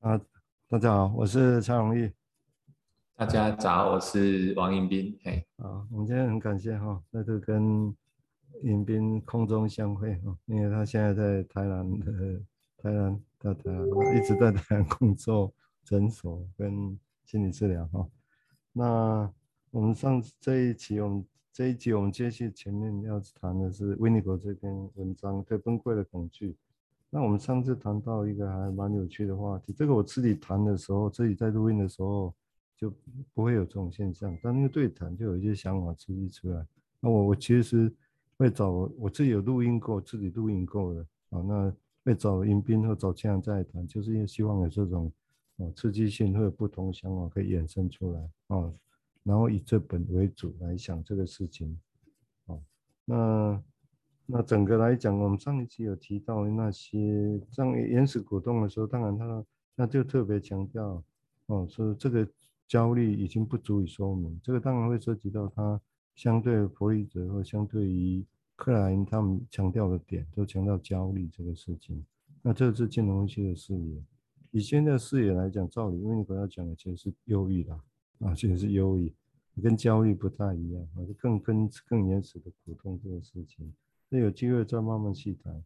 啊，大家好，我是蔡荣毅。大家早，我是王迎宾。嘿，啊，我们今天很感谢哈，在这跟迎宾空中相会哈，因为他现在在台南的台南在台南一直在台南工作诊所跟心理治疗哈。那我们上次这一期，我们这一集我们接续前面要谈的是维尼果这篇文章对崩溃的恐惧。那我们上次谈到一个还蛮有趣的话题，这个我自己谈的时候，自己在录音的时候就不会有这种现象，但那个对谈就有一些想法刺激出来。那我我其实会找我自己有录音过，自己录音过的啊，那会找迎宾或找其他人再谈，就是因为希望有这种哦刺激性会有不同的想法可以衍生出来啊，然后以这本为主来想这个事情，啊，那。那整个来讲，我们上一期有提到那些像原始股东的时候，当然他那就特别强调哦，说这个焦虑已经不足以说明。这个当然会涉及到他相对弗洛伊德或相对于克莱因他们强调的点，都强调焦虑这个事情。那这是金融危机的视野。以现在的视野来讲，照理因为你刚刚讲的其实是忧郁啦，啊，其实是忧郁，跟焦虑不太一样，还是更更更原始的股东这个事情。那有机会再慢慢细谈。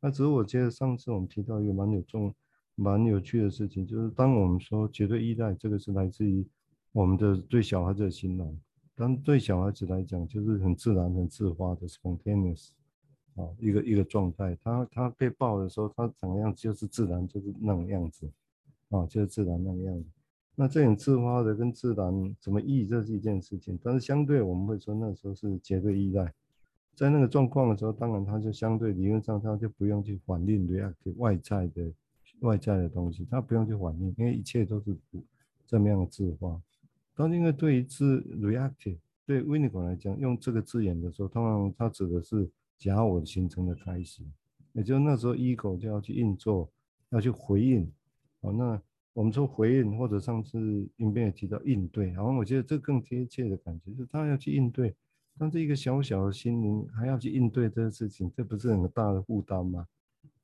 那只是我觉得上次我们提到一个蛮有重、蛮有趣的事情，就是当我们说绝对依赖，这个是来自于我们的对小孩子的形容。当对小孩子来讲，就是很自然、很自发的 spontaneous 啊，一个一个状态。他他被抱的时候，他怎样就是自然，就是那种样子啊，就是自然那个样子。那这种自发的跟自然怎么异，这是一件事情。但是相对我们会说，那时候是绝对依赖。在那个状况的时候，当然他就相对理论上他就不用去反应 react 外在的外在的东西，他不用去反应，因为一切都是这么样的自化。当因为对于自 reactive 对维尼狗来讲，用这个字眼的时候，通常它指的是假我形成的开始，也就是那时候 ego 就要去运作，要去回应。好，那我们说回应，或者上次应斌也提到应对，好，我觉得这更贴切的感觉是他要去应对。但这一个小小的心灵还要去应对这个事情，这不是很大的负担吗？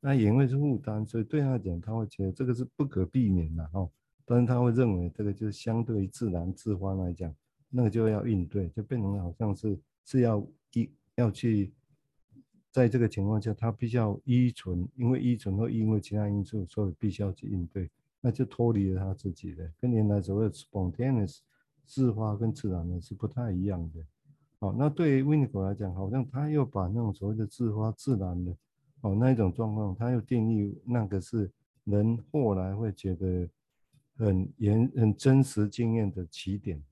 那也因为是负担，所以对他来讲，他会觉得这个是不可避免的哈。但是他会认为这个就是相对于自然自发来讲，那个就要应对，就变成好像是是要依要去，在这个情况下，他必须要依存，因为依存或因为其他因素，所以必须要去应对，那就脱离了他自己的，跟原来所谓的 spontaneous 自发跟自然的是不太一样的。好，那对于维尼果来讲，好像他又把那种所谓的自发自然的，哦，那一种状况，他又定义那个是人后来会觉得很严、很真实经验的起点。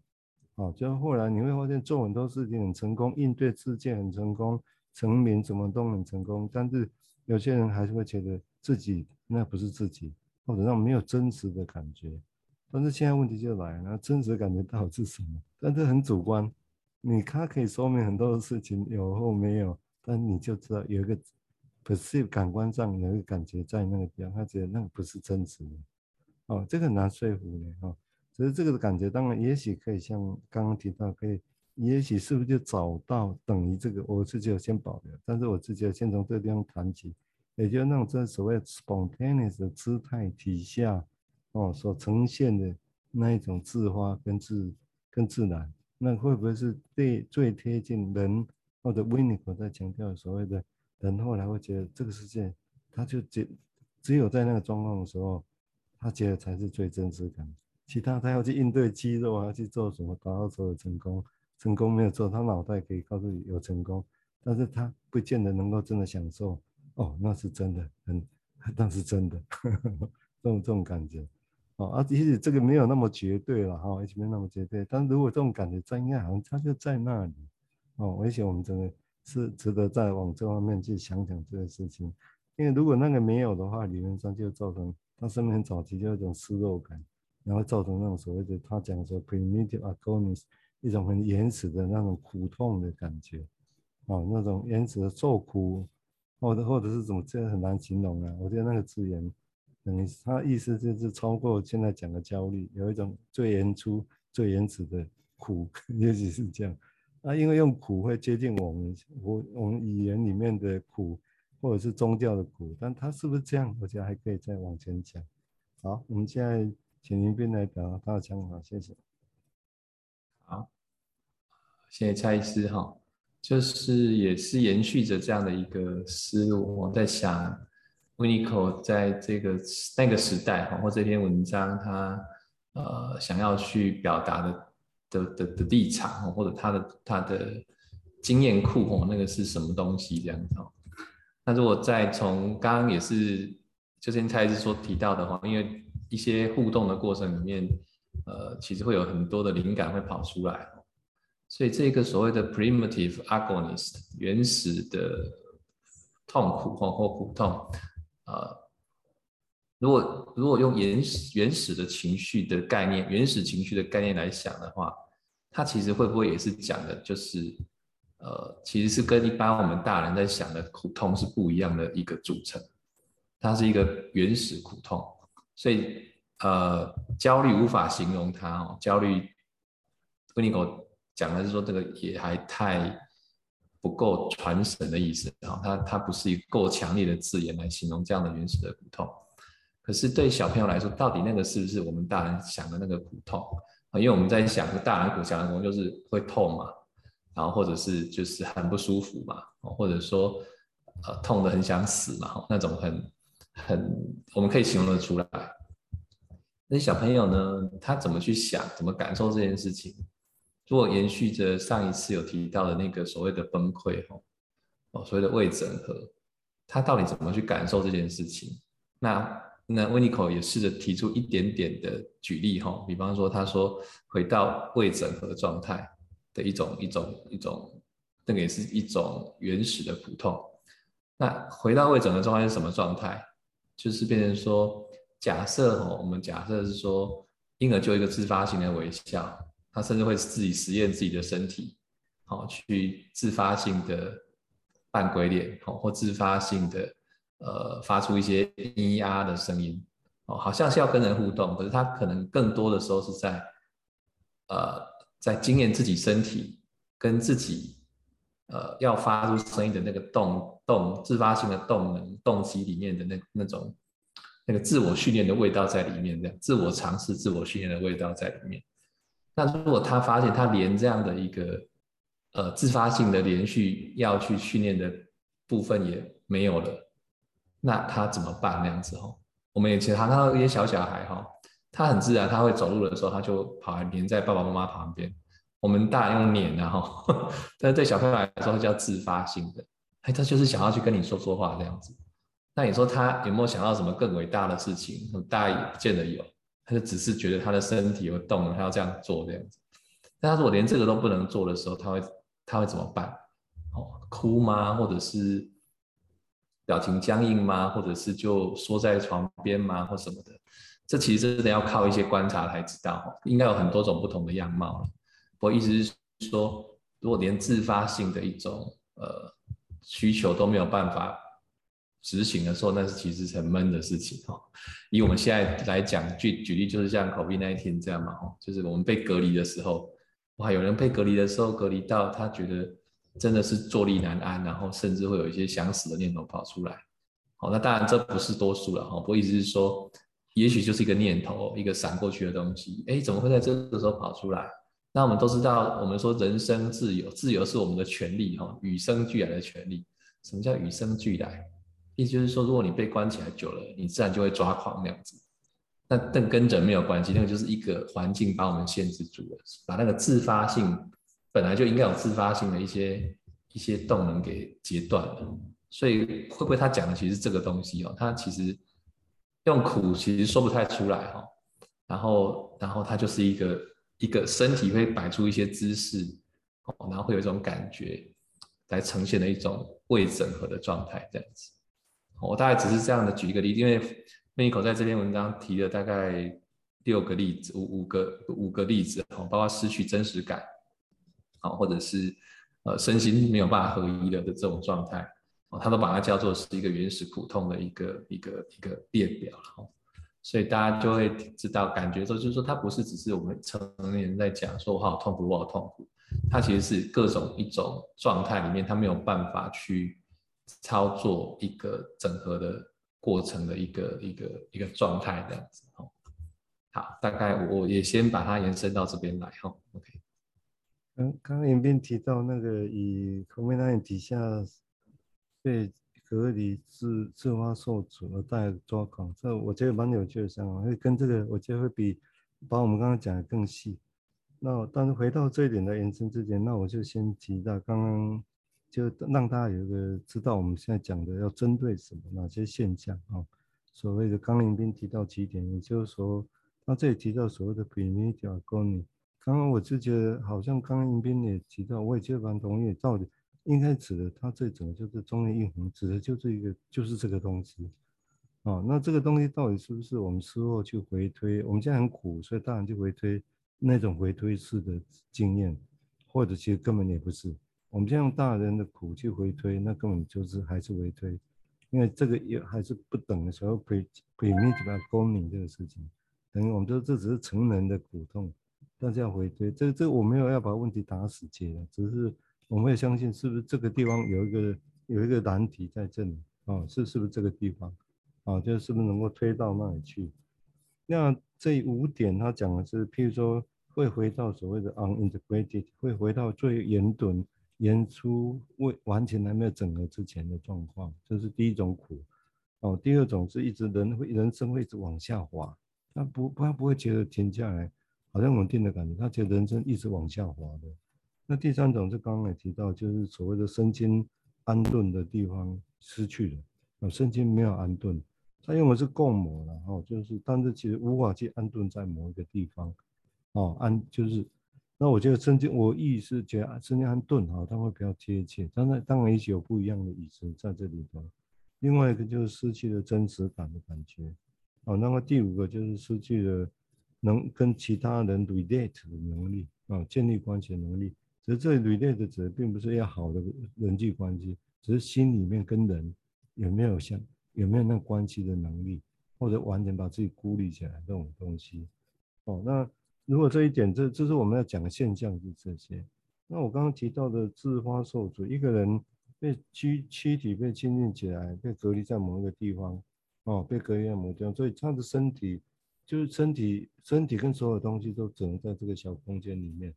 好，就后来你会发现做很多事情很成功，应对世界很成功，成名怎么都很成功，但是有些人还是会觉得自己那不是自己，或者让没有真实的感觉。但是现在问题就来了，那真实感觉到底是什么？但是很主观。你他可以说明很多的事情有或没有，但你就知道有一个 perceive 感官上有一个感觉在那个地方，他觉得那个不是真实的，哦，这个很难说服的哈。只是这个的感觉，当然也许可以像刚刚提到，可以，也许是不是就找到等于这个？我自己有先保留，但是我自己要先从这个地方谈起，也就是那种这所谓 spontaneous 的姿态体下，哦，所呈现的那一种自发跟自跟自然。那会不会是最最贴近人，或者维尼果在强调所谓的人，后来会觉得这个世界，他就只只有在那个状况的时候，他觉得才是最真实感。其他他要去应对肌肉啊，去做什么达到所有成功，成功没有做，他脑袋可以告诉你有成功，但是他不见得能够真的享受。哦，那是真的，很那是真的，呵 呵这种这种感觉。哦，啊，其实这个没有那么绝对了哈，而且没有那么绝对。但如果这种感觉在，应该好像它就在那里。哦，而且我们真的是值得再往这方面去想想这个事情。因为如果那个没有的话，理论上就造成他生命早期就有一种失落感，然后造成那种所谓的他讲说 primitive agonies 一种很原始的那种苦痛的感觉。哦，那种原始的受苦，或者或者是怎么，这很难形容啊。我觉得那个字眼。等于他意思就是超过现在讲的焦虑，有一种最原初、最原始的苦，也许是这样。啊，因为用苦会接近我们我我们语言里面的苦，或者是宗教的苦，但他是不是这样？我觉得还可以再往前讲。好，我们现在请林斌来表达他的想法，谢谢。好，谢谢蔡医师哈，就是也是延续着这样的一个思路，我在想 Unico 在这个那个时代，或这篇文章他呃想要去表达的的的的立场，或者他的他的经验库哦，那个是什么东西这样子。那如果再从刚刚也是，就像蔡医师所提到的话，因为一些互动的过程里面，呃，其实会有很多的灵感会跑出来，所以这个所谓的 primitive agonist 原始的痛苦或或苦痛，呃，如果如果用原始原始的情绪的概念，原始情绪的概念来想的话，它其实会不会也是讲的，就是。呃，其实是跟一般我们大人在想的苦痛是不一样的一个组成，它是一个原始苦痛，所以呃，焦虑无法形容它哦，焦虑，温尼狗讲的是说这个也还太不够传神的意思啊，它它不是一个够强烈的字眼来形容这样的原始的苦痛，可是对小朋友来说，到底那个是不是我们大人想的那个苦痛啊？因为我们在想，大人苦想的苦就是会痛嘛。然后或者是就是很不舒服嘛，或者说呃痛得很想死嘛，那种很很我们可以形容得出来。那小朋友呢，他怎么去想，怎么感受这件事情？如果延续着上一次有提到的那个所谓的崩溃哦，所谓的未整合，他到底怎么去感受这件事情？那那温尼口也试着提出一点点的举例哈，比方说他说回到未整合状态。的一种一种一种，那个也是一种原始的苦痛。那回到未整合状态是什么状态？就是变成说，假设哦，我们假设是说，婴儿就一个自发性的微笑，他甚至会自己实验自己的身体，好，去自发性的扮鬼脸，好，或自发性的呃发出一些咿呀的声音，哦，好像是要跟人互动，可是他可能更多的时候是在呃。在经验自己身体跟自己，呃，要发出声音的那个动动自发性的动能动机里面的那那种那个自我训练的味道在里面，这样自我尝试、自我训练的味道在里面。那如果他发现他连这样的一个呃自发性的连续要去训练的部分也没有了，那他怎么办？那样子哦，我们也其实看到一些小小孩哈。他很自然，他会走路的时候，他就跑来黏在爸爸妈妈旁边。我们大人用黏啊哈，但是对小朋友来说叫自发性的，哎，他就是想要去跟你说说话这样子。那你说他有没有想到什么更伟大的事情？大家也不见得有，他就只是觉得他的身体有动了，他要这样做这样子。但他如果连这个都不能做的时候，他会他会怎么办？哦，哭吗？或者是表情僵硬吗？或者是就缩在床边吗？或什么的？这其实真的要靠一些观察才知道，应该有很多种不同的样貌。我意思是说，如果连自发性的一种呃需求都没有办法执行的时候，那是其实是很闷的事情哈。以我们现在来讲，举举例就是像 COVID-19 这样嘛，哦就是我们被隔离的时候，哇，有人被隔离的时候，隔离到他觉得真的是坐立难安，然后甚至会有一些想死的念头跑出来。好，那当然这不是多数了哈。我意思是说。也许就是一个念头，一个闪过去的东西。哎，怎么会在这个时候跑出来？那我们都知道，我们说人生自由，自由是我们的权利，哈，与生俱来的权利。什么叫与生俱来？意思就是说，如果你被关起来久了，你自然就会抓狂那样子。那但跟人没有关系，那个就是一个环境把我们限制住了，把那个自发性本来就应该有自发性的一些一些动能给截断了。所以会不会他讲的其实这个东西哦？他其实。用苦其实说不太出来哈，然后然后他就是一个一个身体会摆出一些姿势，然后会有一种感觉来呈现的一种未整合的状态这样子。我大概只是这样的举一个例子，因为 Winnicott 在这篇文章提了大概六个例子，五五个五个例子，包括失去真实感，或者是呃身心没有办法合一了的这种状态。哦他都把它叫做是一个原始苦痛的一个一个一个列表了，所以大家就会知道，感觉说就是说，它不是只是我们成年人在讲说我好痛苦，我好痛苦，它其实是各种一种状态里面，它没有办法去操作一个整合的过程的一个一个一个状态这样子哦。好，大概我也先把它延伸到这边来哈。OK。刚刚刚尹斌提到那个以 COVID-19 底下被隔离自自发受阻而带来抓狂，这我觉得蛮有趣的想法，会跟这个我觉得会比把我们刚刚讲的更细。那但是回到这一点的延伸之前，那我就先提到刚刚就让大家有一个知道我们现在讲的要针对什么哪些现象啊？所谓的刚刚尹斌提到几点，也就是说他这里提到所谓的 Premier 的。刚刚我就觉得好像刚刚尹斌也提到，我也觉得蛮同意。到底应该指的他这整个就是中间印红，指的就是一个就是这个东西啊。那这个东西到底是不是我们事后去回推？我们现在很苦，所以当然就回推那种回推式的经验，或者其实根本也不是。我们现在用大人的苦去回推，那根本就是还是回推，因为这个也还是不等的时候 pre pre-media agony 这个事情，等于我们说这只是成人的苦痛。大家回推，这个这我没有要把问题打死结了，只是我们也相信是不是这个地方有一个有一个难题在这里啊、是是不是这个地方啊？就是不是能够推到那里去？那这五点他讲的是，譬如说会回到所谓的 unintegrated，会回到最严顿、演出未完全还没有整合之前的状况，这是第一种苦。哦，第二种是一直人会人生会一直往下滑，他不他不会觉得停下来。好像稳定的感觉，他觉得人生一直往下滑的。那第三种是刚刚也提到，就是所谓的身心安顿的地方失去了，啊，身心没有安顿。他用的是共谋了，哦，就是但是其实无法去安顿在某一个地方，哦，安就是。那我觉得曾经，我意是觉得曾经安顿哈，它会比较贴切。当然，当然也许有不一样的意思在这里头。另外一个就是失去了真实感的感觉，哦，那么第五个就是失去了。能跟其他人 relate 的能力啊，建立关系的能力。只是这 relate 指的并不是要好的人际关系，只是心里面跟人有没有像有没有那关系的能力，或者完全把自己孤立起来这种东西。哦，那如果这一点，这这是我们要讲的现象是这些。那我刚刚提到的自发受阻，一个人被躯躯体被禁锢起来，被隔离在某一个地方，哦，被隔离在某个地方，所以他的身体。就是身体，身体跟所有东西都只能在这个小空间里面，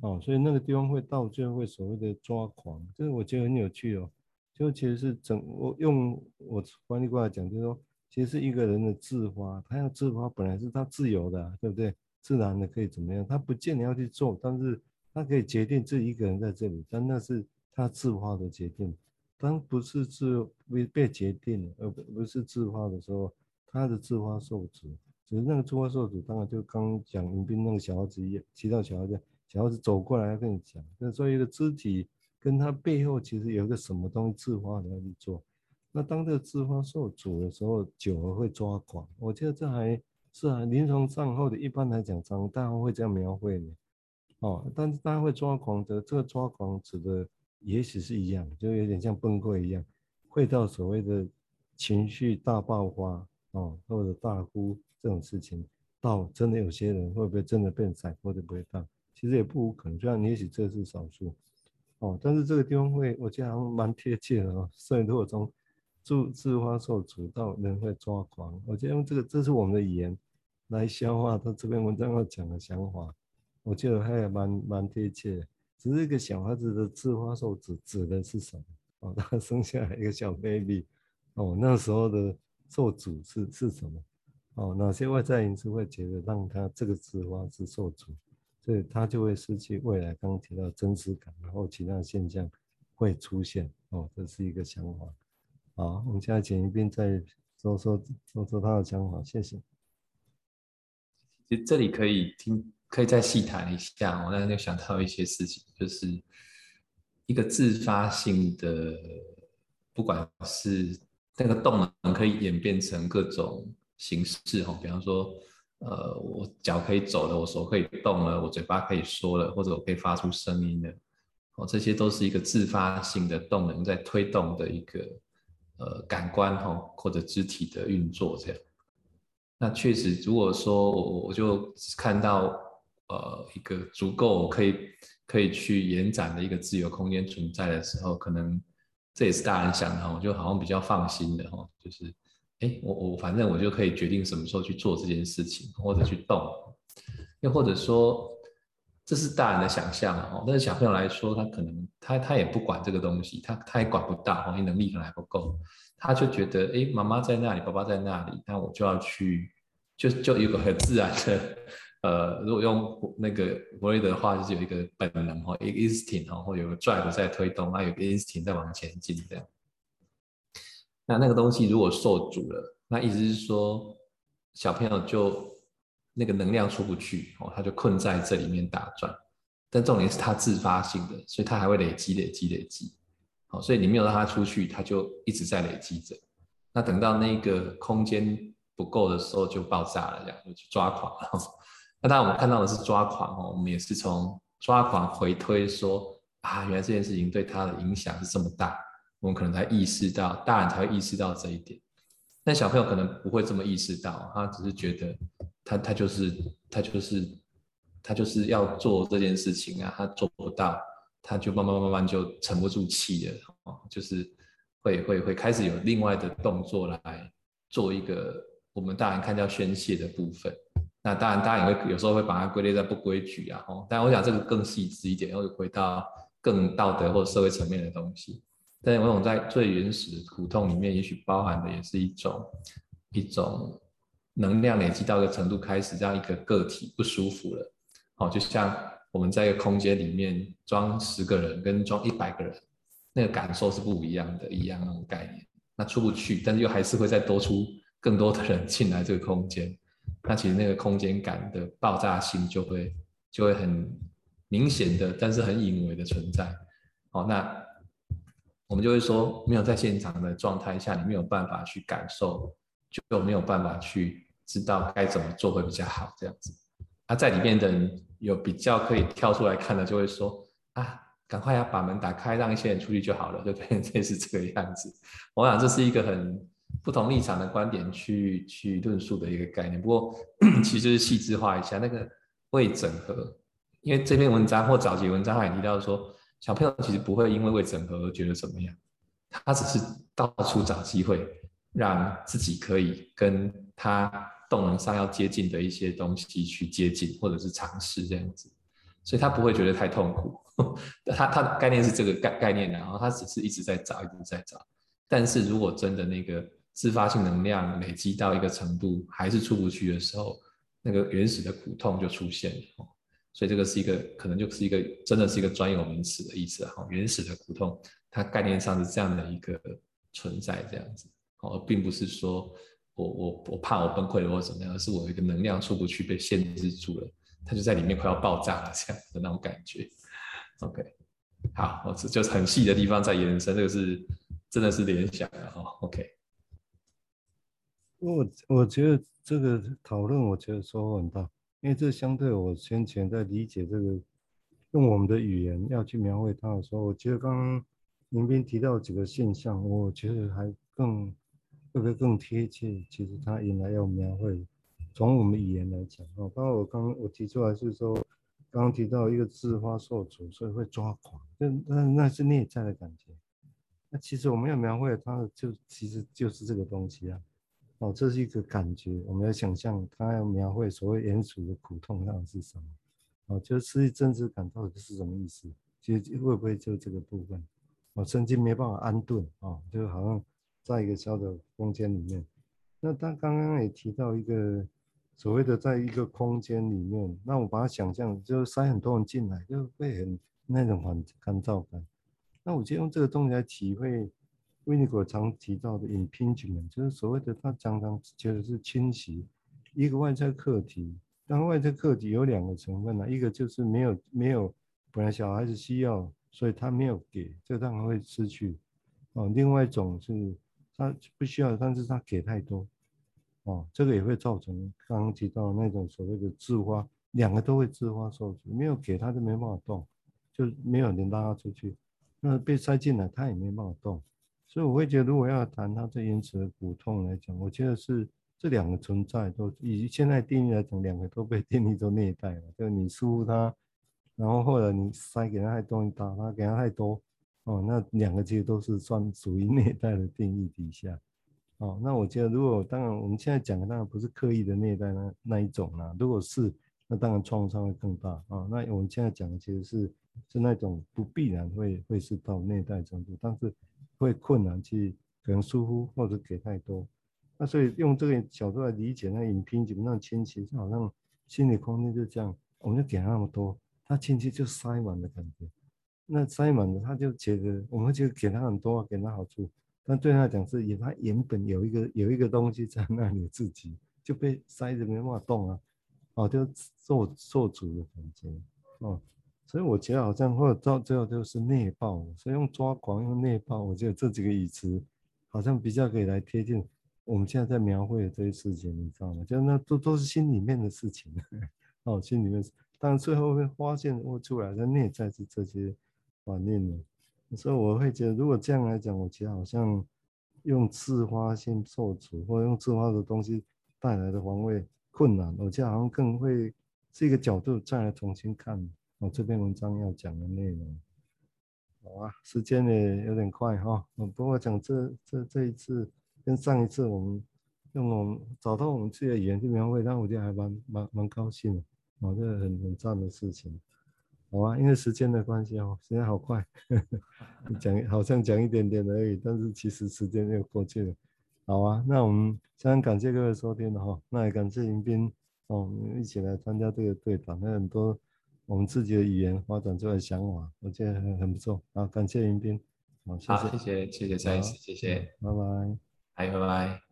哦，所以那个地方会到最后会所谓的抓狂，这个我觉得很有趣哦。就其实是整，我用我翻译过来讲，就是说，其实是一个人的自发，他要自发本来是他自由的，对不对？自然的可以怎么样？他不见得要去做，但是他可以决定自己一个人在这里，但那是他自发的决定。当不是自被被决定，而不是自发的时候，他的自发受阻。只是那个自发受阻，当然就刚讲迎宾那个小孩子一样，提到小孩子，小孩子走过来要跟你讲，那所以一个肢体跟他背后其实有一个什么东西自发的要去做。那当这个自发受阻的时候，久了会抓狂。我觉得这还是啊，临床上后的一般来讲，常大家会这样描绘的。哦，但是大家会抓狂的，这个抓狂指的也许是一样，就有点像崩溃一样，会到所谓的情绪大爆发哦，或者大哭。这种事情到真的有些人会不会真的变惨或者不会到，其实也不无可能。虽然也许这是少数，哦，但是这个地方会，我觉得还蛮贴切的哦。所以如果从自自发受阻到人会抓狂，我觉得用这个，这是我们的语言来消化他这篇文章要讲的想法，我觉得还蛮蛮贴切。只是一个小孩子的自发受阻指的是什么？哦，他生下来一个小 baby，哦，那时候的受阻是是什么？哦，哪些外在因素会觉得让他这个自发是受阻，所以他就会失去未来刚刚提到真实感，然后其他现象会出现。哦，这是一个想法。好，我们现在请一遍再说说说说他的想法，谢谢。其实这里可以听，可以再细谈一下。我刚才就想到一些事情，就是一个自发性的，不管是那个动能可以演变成各种。形式哈，比方说，呃，我脚可以走了，我手可以动了，我嘴巴可以说了，或者我可以发出声音了，哦，这些都是一个自发性的动能在推动的一个呃感官哈，或者肢体的运作这样。那确实，如果说我我就看到呃一个足够可以可以去延展的一个自由空间存在的时候，可能这也是大人想的哈，我就好像比较放心的哈，就是。哎，我我反正我就可以决定什么时候去做这件事情，或者去动，又或者说这是大人的想象哦，但是小朋友来说，他可能他他也不管这个东西，他他也管不到，因为能力可能还不够，他就觉得哎，妈妈在那里，爸爸在那里，那我就要去，就就有个很自然的。呃，如果用那个弗洛伊德的话，就是有一个本能哈，一个 instinct 哈，或有个 drive 在推动，那有个 instinct 在往前进这样。那那个东西如果受阻了，那意思是说小朋友就那个能量出不去哦，他就困在这里面打转。但重点是他自发性的，所以他还会累积、累积、累积。好，所以你没有让他出去，他就一直在累积着。那等到那个空间不够的时候，就爆炸了，这样就抓狂了。那当然，我们看到的是抓狂哦。我们也是从抓狂回推说啊，原来这件事情对他的影响是这么大，我们可能才意识到，大人才会意识到这一点。但小朋友可能不会这么意识到，他只是觉得他他就是他就是他就是要做这件事情啊，他做不到，他就慢慢慢慢就沉不住气了哦，就是会会会开始有另外的动作来做一个我们大人看叫宣泄的部分。那当然，大家也会有时候会把它归类在不规矩啊，哦，但我想这个更细致一点，又回到更道德或社会层面的东西。但是我想在最原始的苦痛里面，也许包含的也是一种一种能量累积到一个程度，开始让一个个体不舒服了。好，就像我们在一个空间里面装十个人跟装一百个人，那个感受是不一样的，一样那种概念。那出不去，但是又还是会再多出更多的人进来这个空间。那其实那个空间感的爆炸性就会就会很明显的，但是很隐微的存在。好，那我们就会说，没有在现场的状态下，你没有办法去感受，就没有办法去知道该怎么做会比较好这样子。啊，在里面的人有比较可以跳出来看的，就会说啊，赶快要把门打开，让一些人出去就好了，就变成是这个样子。我想这是一个很。不同立场的观点去去论述的一个概念，不过 其实是细致化一下那个未整合，因为这篇文章或早期文章还提到说，小朋友其实不会因为未整合而觉得怎么样，他只是到处找机会，让自己可以跟他动能上要接近的一些东西去接近，或者是尝试这样子，所以他不会觉得太痛苦。他他的概念是这个概概念，然后他只是一直在找，一直在找，但是如果真的那个。自发性能量累积到一个程度，还是出不去的时候，那个原始的苦痛就出现了。所以这个是一个，可能就是一个，真的是一个专有名词的意思哈。原始的苦痛，它概念上是这样的一个存在，这样子，而并不是说我我我怕我崩溃了或者怎么样，而是我一个能量出不去，被限制住了，它就在里面快要爆炸了这样的那种感觉。OK，好，我这就是很细的地方在延伸，这个是真的是联想的哈。OK。我我觉得这个讨论，我觉得收获很大，因为这相对我先前在理解这个用我们的语言要去描绘它的时候，我觉得刚刚林斌提到几个现象，我觉得还更会不会更贴切？其实他原来要描绘，从我们语言来讲哦，包括我刚我提出来是说，刚刚提到一个自发受阻，所以会抓狂，那那那是内在的感觉。那其实我们要描绘它的，就其实就是这个东西啊。哦，这是一个感觉，我们要想象他要描绘所谓原始的苦痛，那是什么？哦，就是失去真实感到底是什么意思？其实会不会就这个部分？哦，曾经没办法安顿啊、哦，就好像在一个小的空间里面。那他刚刚也提到一个所谓的在一个空间里面，那我把它想象就是塞很多人进来，就会很那种很干燥感。那我就用这个东西来体会。维尼果常提到的隐贫穷就是所谓的他常常觉得是侵袭一个外在客体。当外在客体有两个成分呢，一个就是没有没有本来小孩子需要，所以他没有给，这当然会失去。哦，另外一种是他不需要，但是他给太多。哦，这个也会造成刚刚提到那种所谓的自花，两个都会自花受阻，没有给他就没办法动，就没有人拉他出去，那被塞进来他也没办法动。所以我会觉得，如果要谈它这因此的骨痛来讲，我觉得是这两个存在都以现在定义来讲，两个都被 定义做内在了。就你疏忽他，然后或者你塞给他太多，你打他给他太多，哦，那两个其实都是算属于内在的定义底下。哦，那我觉得如果当然我们现在讲的当然不是刻意的虐待那那一种啦，如果是，那当然创伤会更大啊、哦。那我们现在讲的其实是是那种不必然会会是到虐待程度，但是会困难去可能疏忽或者给太多。那所以用这个角度来理解，那影片基本上亲戚就好像心理空间就这样，我们就给他那么多，他亲戚就塞满的感觉。那塞满了，他就觉得我们就给他很多，给他好处，但对他讲是，他原本有一个有一个东西在那里，自己就被塞着没办法动啊，哦，就受受阻的感觉，哦，所以我觉得好像或者到最后就是内爆，所以用抓狂用内爆，我觉得这几个语词好像比较可以来贴近我们现在在描绘的这些事情，你知道吗？就那都都是心里面的事情，哦，心里面，但最后会发现会出来的内在是这些。怀念的，所以我会觉得，如果这样来讲，我觉得好像用自发性受阻，或者用自发的东西带来的防卫困难，我觉得好像更会是一个角度再来重新看我这篇文章要讲的内容。好啊，时间也有点快哈，不过讲这这这一次跟上一次我们用我们找到我们自己的语言去描绘，但我觉得还蛮蛮蛮高兴的，哦，这个很很赞的事情。好啊，因为时间的关系哦，时间好快，讲好像讲一点点而已，但是其实时间又过去了。好啊，那我们非常感谢各位收听的哈，那也感谢迎宾哦，一起来参加这个对谈，那很多我们自己的语言发展出来的想法，我觉得很很不错。好，感谢迎宾，好，谢谢，谢谢，谢谢蔡医师，谢谢，拜拜，拜拜。